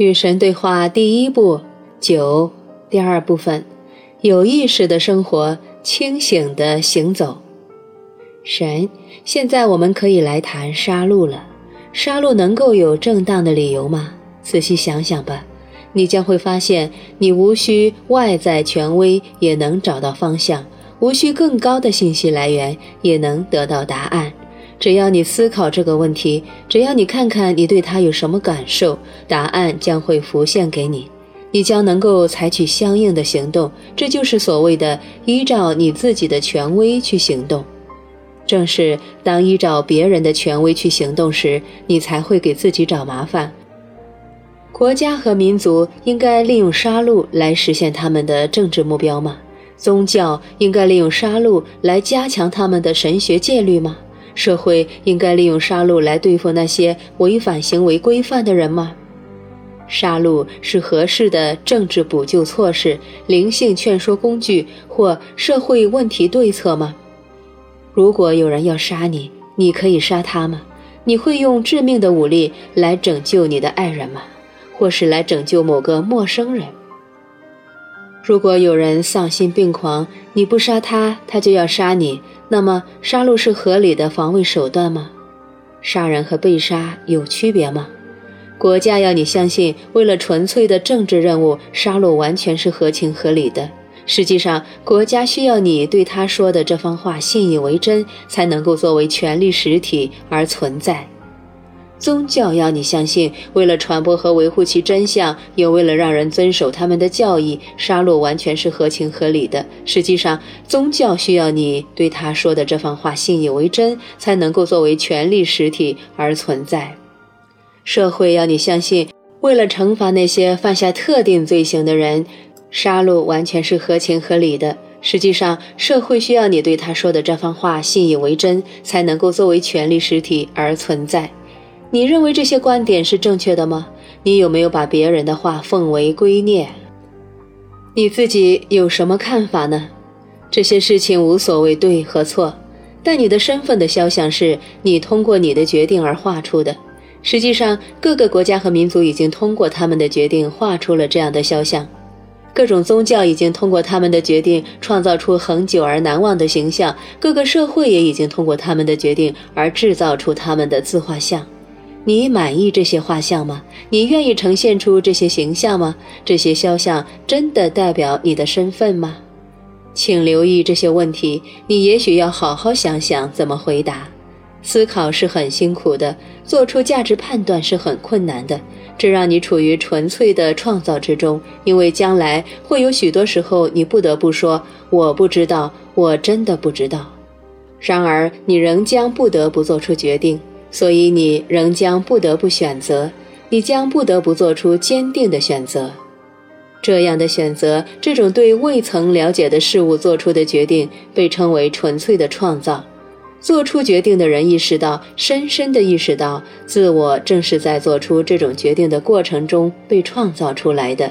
与神对话第一步九第二部分，有意识的生活，清醒的行走。神，现在我们可以来谈杀戮了。杀戮能够有正当的理由吗？仔细想想吧，你将会发现，你无需外在权威也能找到方向，无需更高的信息来源也能得到答案。只要你思考这个问题，只要你看看你对他有什么感受，答案将会浮现给你，你将能够采取相应的行动。这就是所谓的依照你自己的权威去行动。正是当依照别人的权威去行动时，你才会给自己找麻烦。国家和民族应该利用杀戮来实现他们的政治目标吗？宗教应该利用杀戮来加强他们的神学戒律吗？社会应该利用杀戮来对付那些违反行为规范的人吗？杀戮是合适的政治补救措施、灵性劝说工具或社会问题对策吗？如果有人要杀你，你可以杀他吗？你会用致命的武力来拯救你的爱人吗？或是来拯救某个陌生人？如果有人丧心病狂，你不杀他，他就要杀你。那么，杀戮是合理的防卫手段吗？杀人和被杀有区别吗？国家要你相信，为了纯粹的政治任务，杀戮完全是合情合理的。实际上，国家需要你对他说的这番话信以为真，才能够作为权力实体而存在。宗教要你相信，为了传播和维护其真相，又为了让人遵守他们的教义，杀戮完全是合情合理的。实际上，宗教需要你对他说的这番话信以为真，才能够作为权力实体而存在。社会要你相信，为了惩罚那些犯下特定罪行的人，杀戮完全是合情合理的。实际上，社会需要你对他说的这番话信以为真，才能够作为权力实体而存在。你认为这些观点是正确的吗？你有没有把别人的话奉为圭臬？你自己有什么看法呢？这些事情无所谓对和错，但你的身份的肖像是你通过你的决定而画出的。实际上，各个国家和民族已经通过他们的决定画出了这样的肖像，各种宗教已经通过他们的决定创造出恒久而难忘的形象，各个社会也已经通过他们的决定而制造出他们的自画像。你满意这些画像吗？你愿意呈现出这些形象吗？这些肖像真的代表你的身份吗？请留意这些问题，你也许要好好想想怎么回答。思考是很辛苦的，做出价值判断是很困难的，这让你处于纯粹的创造之中，因为将来会有许多时候你不得不说“我不知道，我真的不知道”。然而，你仍将不得不做出决定。所以你仍将不得不选择，你将不得不做出坚定的选择。这样的选择，这种对未曾了解的事物做出的决定，被称为纯粹的创造。做出决定的人意识到，深深地意识到，自我正是在做出这种决定的过程中被创造出来的。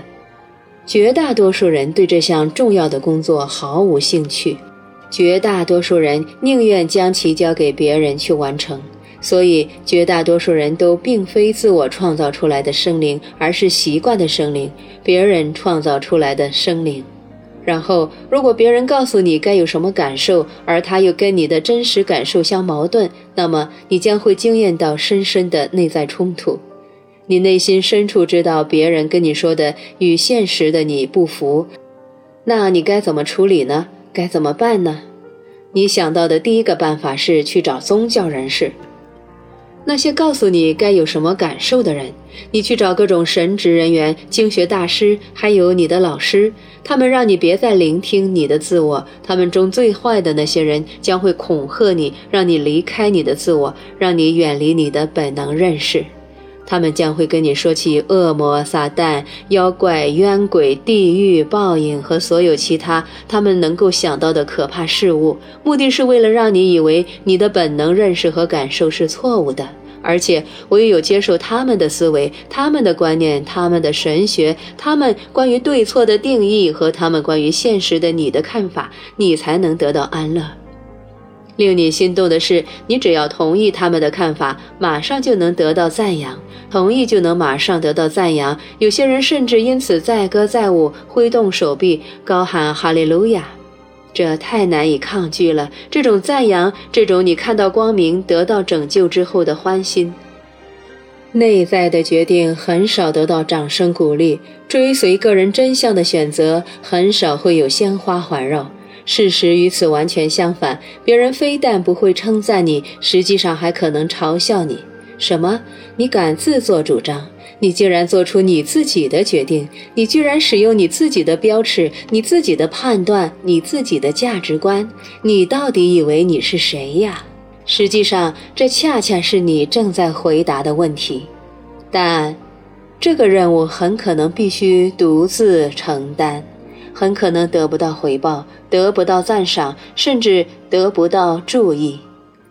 绝大多数人对这项重要的工作毫无兴趣，绝大多数人宁愿将其交给别人去完成。所以，绝大多数人都并非自我创造出来的生灵，而是习惯的生灵，别人创造出来的生灵。然后，如果别人告诉你该有什么感受，而他又跟你的真实感受相矛盾，那么你将会惊艳到深深的内在冲突。你内心深处知道别人跟你说的与现实的你不符，那你该怎么处理呢？该怎么办呢？你想到的第一个办法是去找宗教人士。那些告诉你该有什么感受的人，你去找各种神职人员、经学大师，还有你的老师，他们让你别再聆听你的自我。他们中最坏的那些人将会恐吓你，让你离开你的自我，让你远离你的本能认识。他们将会跟你说起恶魔、撒旦、妖怪、冤鬼、地狱、报应和所有其他他们能够想到的可怕事物，目的是为了让你以为你的本能认识和感受是错误的，而且唯有接受他们的思维、他们的观念、他们的神学、他们关于对错的定义和他们关于现实的你的看法，你才能得到安乐。令你心动的是，你只要同意他们的看法，马上就能得到赞扬；同意就能马上得到赞扬。有些人甚至因此载歌载舞，挥动手臂，高喊哈利路亚。这太难以抗拒了。这种赞扬，这种你看到光明、得到拯救之后的欢心。内在的决定很少得到掌声鼓励，追随个人真相的选择很少会有鲜花环绕。事实与此完全相反，别人非但不会称赞你，实际上还可能嘲笑你。什么？你敢自作主张？你竟然做出你自己的决定？你居然使用你自己的标尺、你自己的判断、你自己的价值观？你到底以为你是谁呀？实际上，这恰恰是你正在回答的问题。但，这个任务很可能必须独自承担。很可能得不到回报，得不到赞赏，甚至得不到注意。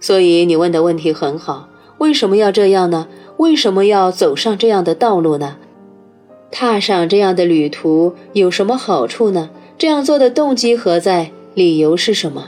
所以你问的问题很好：为什么要这样呢？为什么要走上这样的道路呢？踏上这样的旅途有什么好处呢？这样做的动机何在？理由是什么？